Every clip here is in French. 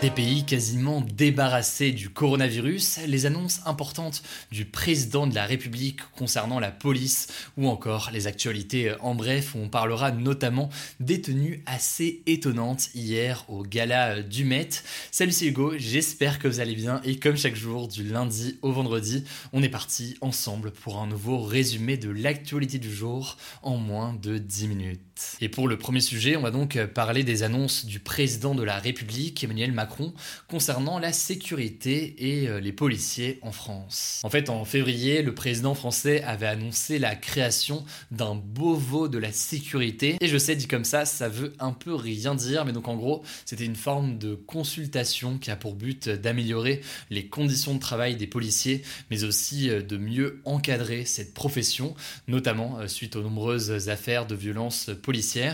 Des pays quasiment débarrassés du coronavirus, les annonces importantes du président de la République concernant la police ou encore les actualités en bref, on parlera notamment des tenues assez étonnantes hier au gala du Met. Salut c'est Hugo, j'espère que vous allez bien et comme chaque jour du lundi au vendredi, on est parti ensemble pour un nouveau résumé de l'actualité du jour en moins de 10 minutes. Et pour le premier sujet, on va donc parler des annonces du président de la République, Emmanuel Macron, concernant la sécurité et euh, les policiers en France. En fait, en février, le président français avait annoncé la création d'un Beauvau de la sécurité. Et je sais, dit comme ça, ça veut un peu rien dire, mais donc en gros, c'était une forme de consultation qui a pour but d'améliorer les conditions de travail des policiers, mais aussi euh, de mieux encadrer cette profession, notamment euh, suite aux nombreuses affaires de violence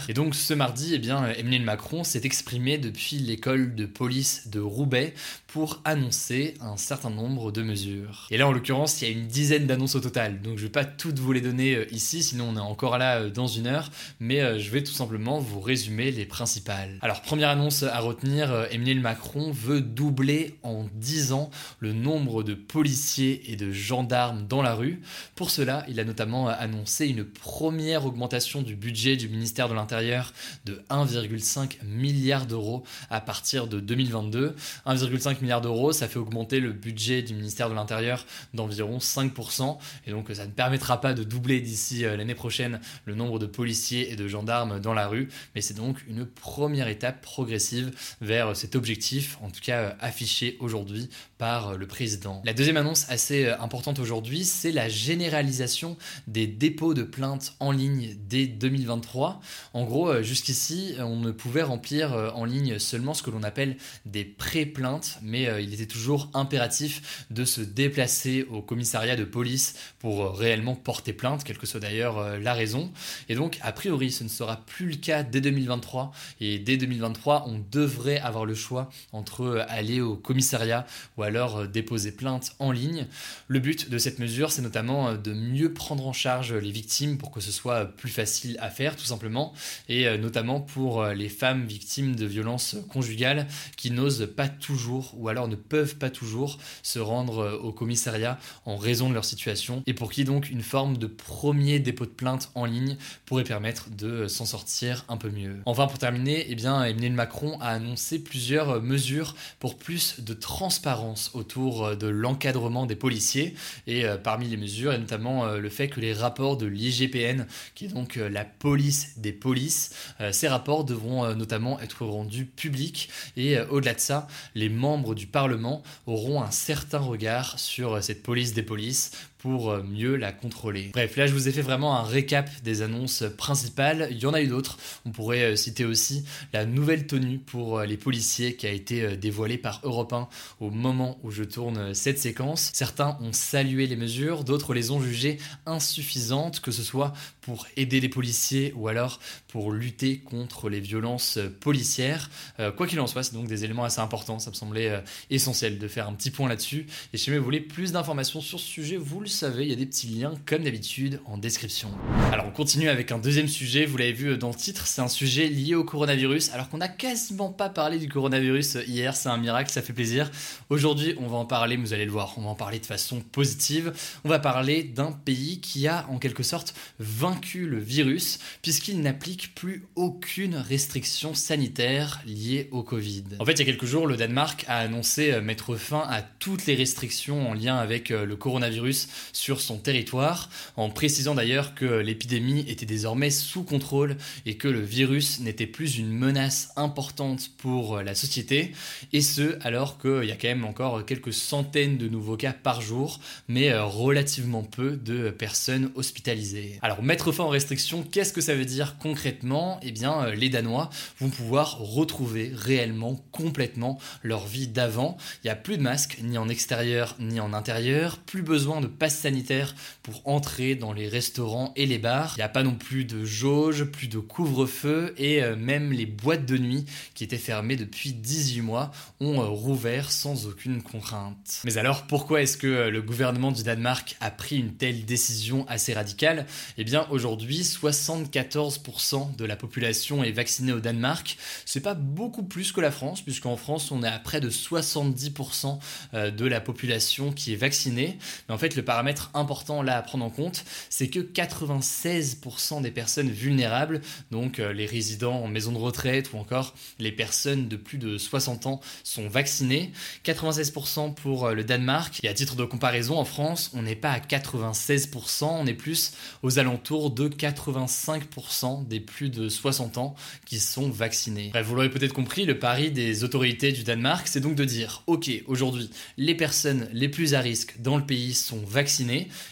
Et donc ce mardi, eh bien, Emmanuel Macron s'est exprimé depuis l'école de police de Roubaix pour annoncer un certain nombre de mesures. Et là, en l'occurrence, il y a une dizaine d'annonces au total, donc je vais pas toutes vous les donner euh, ici, sinon on est encore là euh, dans une heure, mais euh, je vais tout simplement vous résumer les principales. Alors, première annonce à retenir, Emmanuel Macron veut doubler en 10 ans le nombre de policiers et de gendarmes dans la rue. Pour cela, il a notamment annoncé une première augmentation du budget du ministère de l'Intérieur de 1,5 milliard d'euros à partir de 2022. 1,5 milliard d'euros, ça fait augmenter le budget du ministère de l'Intérieur d'environ 5%. Et donc ça ne permettra pas de doubler d'ici euh, l'année prochaine le nombre de policiers et de gendarmes dans la rue, mais c'est donc une première étape progressive vers cet objectif, en tout cas euh, affiché aujourd'hui par euh, le président. La deuxième annonce assez importante aujourd'hui, c'est la généralisation des dépôts de plaintes en ligne dès 2023. En gros, jusqu'ici, on ne pouvait remplir en ligne seulement ce que l'on appelle des pré-plaintes, euh, il était toujours impératif de se déplacer au commissariat de police pour euh, réellement porter plainte, quelle que soit d'ailleurs euh, la raison. Et donc, a priori, ce ne sera plus le cas dès 2023. Et dès 2023, on devrait avoir le choix entre aller au commissariat ou alors déposer plainte en ligne. Le but de cette mesure, c'est notamment de mieux prendre en charge les victimes pour que ce soit plus facile à faire, tout simplement, et notamment pour les femmes victimes de violences conjugales qui n'osent pas toujours ou alors ne peuvent pas toujours se rendre euh, au commissariat en raison de leur situation et pour qui donc une forme de premier dépôt de plainte en ligne pourrait permettre de euh, s'en sortir un peu mieux. Enfin pour terminer, eh bien Emmanuel Macron a annoncé plusieurs euh, mesures pour plus de transparence autour de l'encadrement des policiers et parmi les mesures est notamment le fait que les rapports de l'IGPN qui est donc la police des polices, ces rapports devront notamment être rendus publics et au-delà de ça, les membres du Parlement auront un certain regard sur cette police des polices euh, mieux la contrôler. Bref, là je vous ai fait vraiment un récap des annonces principales. Il y en a eu d'autres. On pourrait euh, citer aussi la nouvelle tenue pour euh, les policiers qui a été dévoilée par Europe 1 au moment où je tourne cette séquence. Certains ont salué les mesures, d'autres les ont jugées insuffisantes, que ce soit pour aider les policiers ou alors pour lutter contre les violences policières. quoi qu'il en soit, c'est donc des éléments assez importants. Ça me semblait essentiel de faire un petit point là-dessus. Et si vous voulez plus d'informations sur ce sujet, vous le savez, il y a des petits liens comme d'habitude en description. Alors on continue avec un deuxième sujet, vous l'avez vu dans le titre, c'est un sujet lié au coronavirus, alors qu'on n'a quasiment pas parlé du coronavirus hier, c'est un miracle, ça fait plaisir. Aujourd'hui on va en parler, vous allez le voir, on va en parler de façon positive. On va parler d'un pays qui a en quelque sorte vaincu le virus, puisqu'il n'applique plus aucune restriction sanitaire liée au Covid. En fait, il y a quelques jours, le Danemark a annoncé mettre fin à toutes les restrictions en lien avec euh, le coronavirus sur son territoire, en précisant d'ailleurs que l'épidémie était désormais sous contrôle et que le virus n'était plus une menace importante pour la société, et ce alors qu'il y a quand même encore quelques centaines de nouveaux cas par jour, mais euh, relativement peu de personnes hospitalisées. Alors mettre fin aux restrictions, qu'est-ce que ça veut dire concrètement? Eh bien euh, les Danois vont pouvoir retrouver réellement, complètement leur vie d'avant. Il n'y a plus de masques, ni en extérieur, ni en intérieur, plus besoin de sanitaire pour entrer dans les restaurants et les bars. Il n'y a pas non plus de jauge, plus de couvre-feu, et euh, même les boîtes de nuit qui étaient fermées depuis 18 mois ont rouvert sans aucune contrainte. Mais alors pourquoi est-ce que le gouvernement du Danemark a pris une telle décision assez radicale? Eh bien aujourd'hui 74% de la population est vaccinée au Danemark. C'est pas beaucoup plus que la France puisqu'en France on est à près de 70% euh, de la population qui est vaccinée. Mais en fait le paramètre important là à prendre en compte c'est que 96% des personnes vulnérables, donc euh, les résidents en maison de retraite ou encore les personnes de plus de 60 ans sont vaccinées. 96% pour euh, le Danemark. Et à titre de comparaison, en France, on n'est pas à 96%, on est plus aux alentours de 85% des plus de 60 ans qui sont vaccinés. Vous l'aurez peut-être compris, le pari des autorités du Danemark, c'est donc de dire, ok, aujourd'hui, les personnes les plus à risque dans le pays sont vaccinées,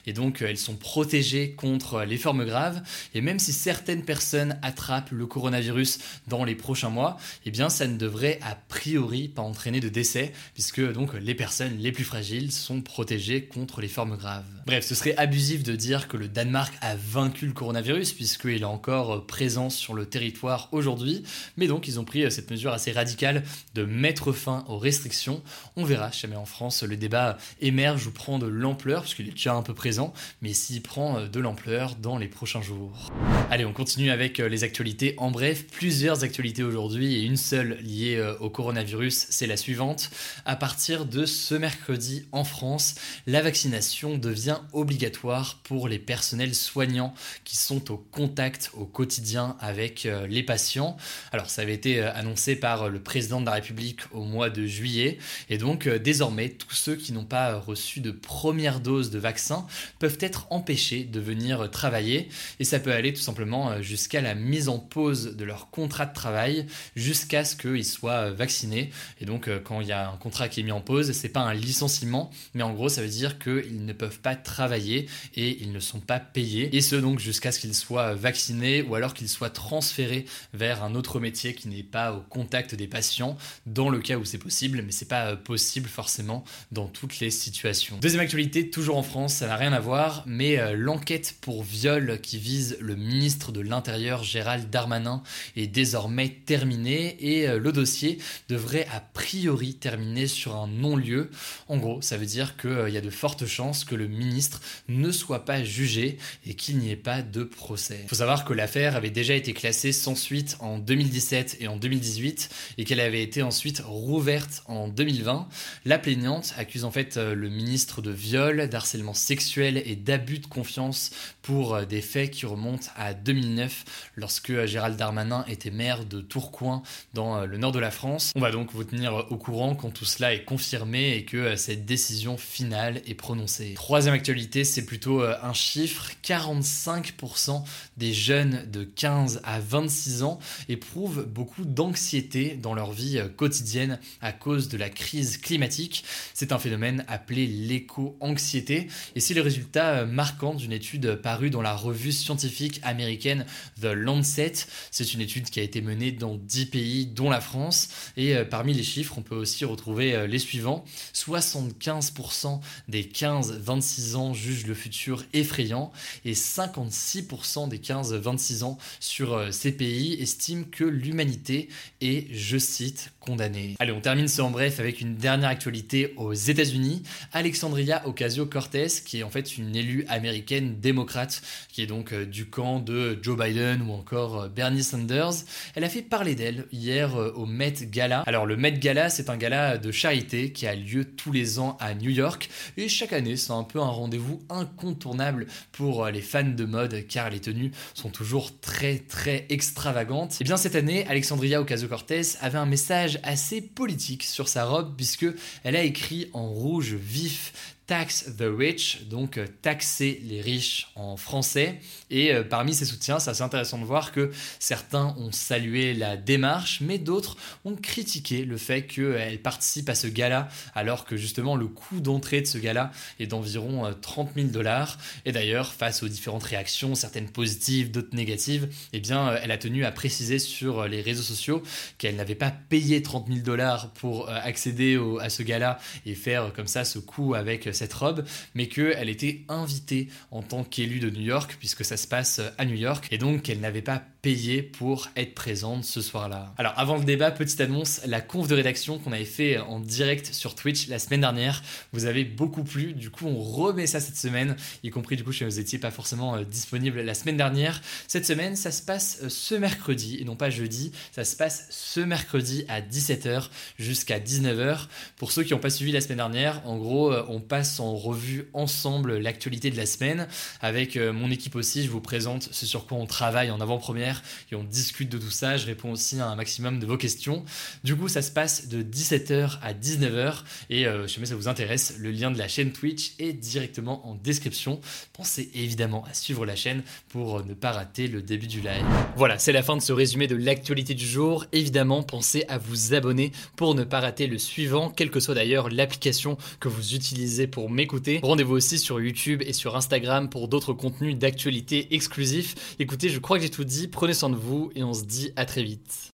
et donc euh, elles sont protégées contre les formes graves, et même si certaines personnes attrapent le coronavirus dans les prochains mois, eh bien ça ne devrait a priori pas entraîner de décès, puisque donc les personnes les plus fragiles sont protégées contre les formes graves. Bref, ce serait abusif de dire que le Danemark a vaincu le coronavirus, puisqu'il est encore présent sur le territoire aujourd'hui, mais donc ils ont pris cette mesure assez radicale de mettre fin aux restrictions. On verra jamais en France le débat émerge ou prend de l'ampleur, puisqu'il est déjà un peu présent, mais s'il prend de l'ampleur dans les prochains jours. Allez, on continue avec les actualités. En bref, plusieurs actualités aujourd'hui et une seule liée au coronavirus, c'est la suivante. À partir de ce mercredi en France, la vaccination devient obligatoire pour les personnels soignants qui sont au contact au quotidien avec euh, les patients. Alors ça avait été euh, annoncé par le président de la République au mois de juillet et donc euh, désormais tous ceux qui n'ont pas reçu de première dose de vaccin peuvent être empêchés de venir travailler et ça peut aller tout simplement jusqu'à la mise en pause de leur contrat de travail jusqu'à ce qu'ils soient vaccinés et donc quand il y a un contrat qui est mis en pause, c'est pas un licenciement, mais en gros, ça veut dire qu'ils ne peuvent pas travailler et ils ne sont pas payés. Et ce donc jusqu'à ce qu'ils soient vaccinés ou alors qu'ils soient transférés vers un autre métier qui n'est pas au contact des patients, dans le cas où c'est possible, mais c'est pas possible forcément dans toutes les situations. Deuxième actualité, toujours en France, ça n'a rien à voir, mais euh, l'enquête pour viol qui vise le ministre de l'Intérieur Gérald Darmanin est désormais terminée et euh, le dossier devrait a priori terminer sur un non-lieu. En gros, ça veut dire qu'il euh, y a de fortes chances que le ministre ne soit pas jugé et qu'il n'y ait pas de procès. Il faut savoir que l'affaire avait déjà été classée sans suite en 2017 et en 2018 et qu'elle avait été ensuite rouverte en 2020. La plaignante accuse en fait le ministre de viol, d'harcèlement sexuel et d'abus de confiance pour euh, des faits qui remontent à 2009 lorsque Gérald Darmanin était maire de Tourcoing dans le nord de la France. On va donc vous tenir au courant quand tout cela est confirmé et que euh, cette décision finale est prononcée. Troisième actualité, c'est plutôt euh, un chiffre. 45% des jeunes de 15 à 26 ans éprouvent beaucoup d'anxiété dans leur vie euh, quotidienne à cause de la crise climatique. C'est un phénomène appelé l'éco-anxiété et c'est le résultat marquant d'une étude parue dans la revue scientifique américaine The Lancet. C'est une étude qui a été menée dans 10 pays dont la France et parmi les chiffres, on peut aussi retrouver euh, les suivants. 75% des 15-26 ans jugent le futur effrayant et 56% des 15-26 ans sur euh, ces pays estiment que l'humanité est, je cite, condamnée. Allez, on termine ce en bref avec une dernière actualité aux États-Unis. Alexandria Ocasio-Cortez, qui est en fait une élue américaine démocrate, qui est donc euh, du camp de Joe Biden ou encore Bernie Sanders, elle a fait parler d'elle hier au Met Gala. Alors le Met Gala, c'est un gala de charité qui a lieu tous les ans à New York et chaque année c'est un peu un rendez-vous incontournable pour les fans de mode car les tenues sont toujours très très extravagantes. Et bien cette année, Alexandria Ocasio-Cortez avait un message assez politique sur sa robe puisque elle a écrit en rouge vif Tax the Rich, donc euh, taxer les riches en français. Et euh, parmi ces soutiens, c'est assez intéressant de voir que certains ont salué la démarche, mais d'autres ont critiqué le fait qu'elle participe à ce gala, alors que justement le coût d'entrée de ce gala est d'environ 30 000 dollars. Et d'ailleurs, face aux différentes réactions, certaines positives, d'autres négatives, eh bien, elle a tenu à préciser sur les réseaux sociaux qu'elle n'avait pas payé 30 000 dollars pour accéder à ce gala et faire comme ça ce coup avec cette robe, mais qu'elle était invitée en tant qu'élue de New York, puisque ça se passe à New York, et donc qu'elle n'avait pas payé pour être présente ce soir-là. Alors avant le débat, petite annonce, la conf de rédaction qu'on avait fait en direct sur Twitch la semaine dernière, vous avez beaucoup plu, du coup on remet ça cette semaine, y compris du coup si vous n'étiez pas forcément euh, disponible la semaine dernière. Cette semaine, ça se passe euh, ce mercredi, et non pas jeudi, ça se passe ce mercredi à 17h jusqu'à 19h. Pour ceux qui n'ont pas suivi la semaine dernière, en gros, euh, on passe en revue ensemble l'actualité de la semaine. Avec mon équipe aussi, je vous présente ce sur quoi on travaille en avant-première et on discute de tout ça. Je réponds aussi à un maximum de vos questions. Du coup, ça se passe de 17h à 19h et euh, si jamais ça vous intéresse, le lien de la chaîne Twitch est directement en description. Pensez évidemment à suivre la chaîne pour ne pas rater le début du live. Voilà, c'est la fin de ce résumé de l'actualité du jour. Évidemment, pensez à vous abonner pour ne pas rater le suivant, quelle que soit d'ailleurs l'application que vous utilisez pour m'écouter. Rendez-vous aussi sur YouTube et sur Instagram pour d'autres contenus d'actualité exclusifs. Écoutez, je crois que j'ai tout dit. Prenez soin de vous et on se dit à très vite.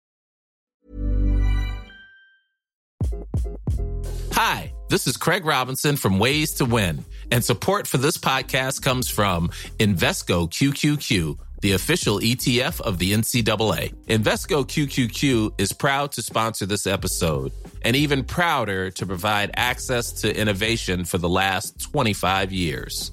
Hi, this is Craig Robinson from Ways to Win, and support for this podcast comes from Invesco QQQ. The official ETF of the NCAA. Invesco QQQ is proud to sponsor this episode and even prouder to provide access to innovation for the last 25 years.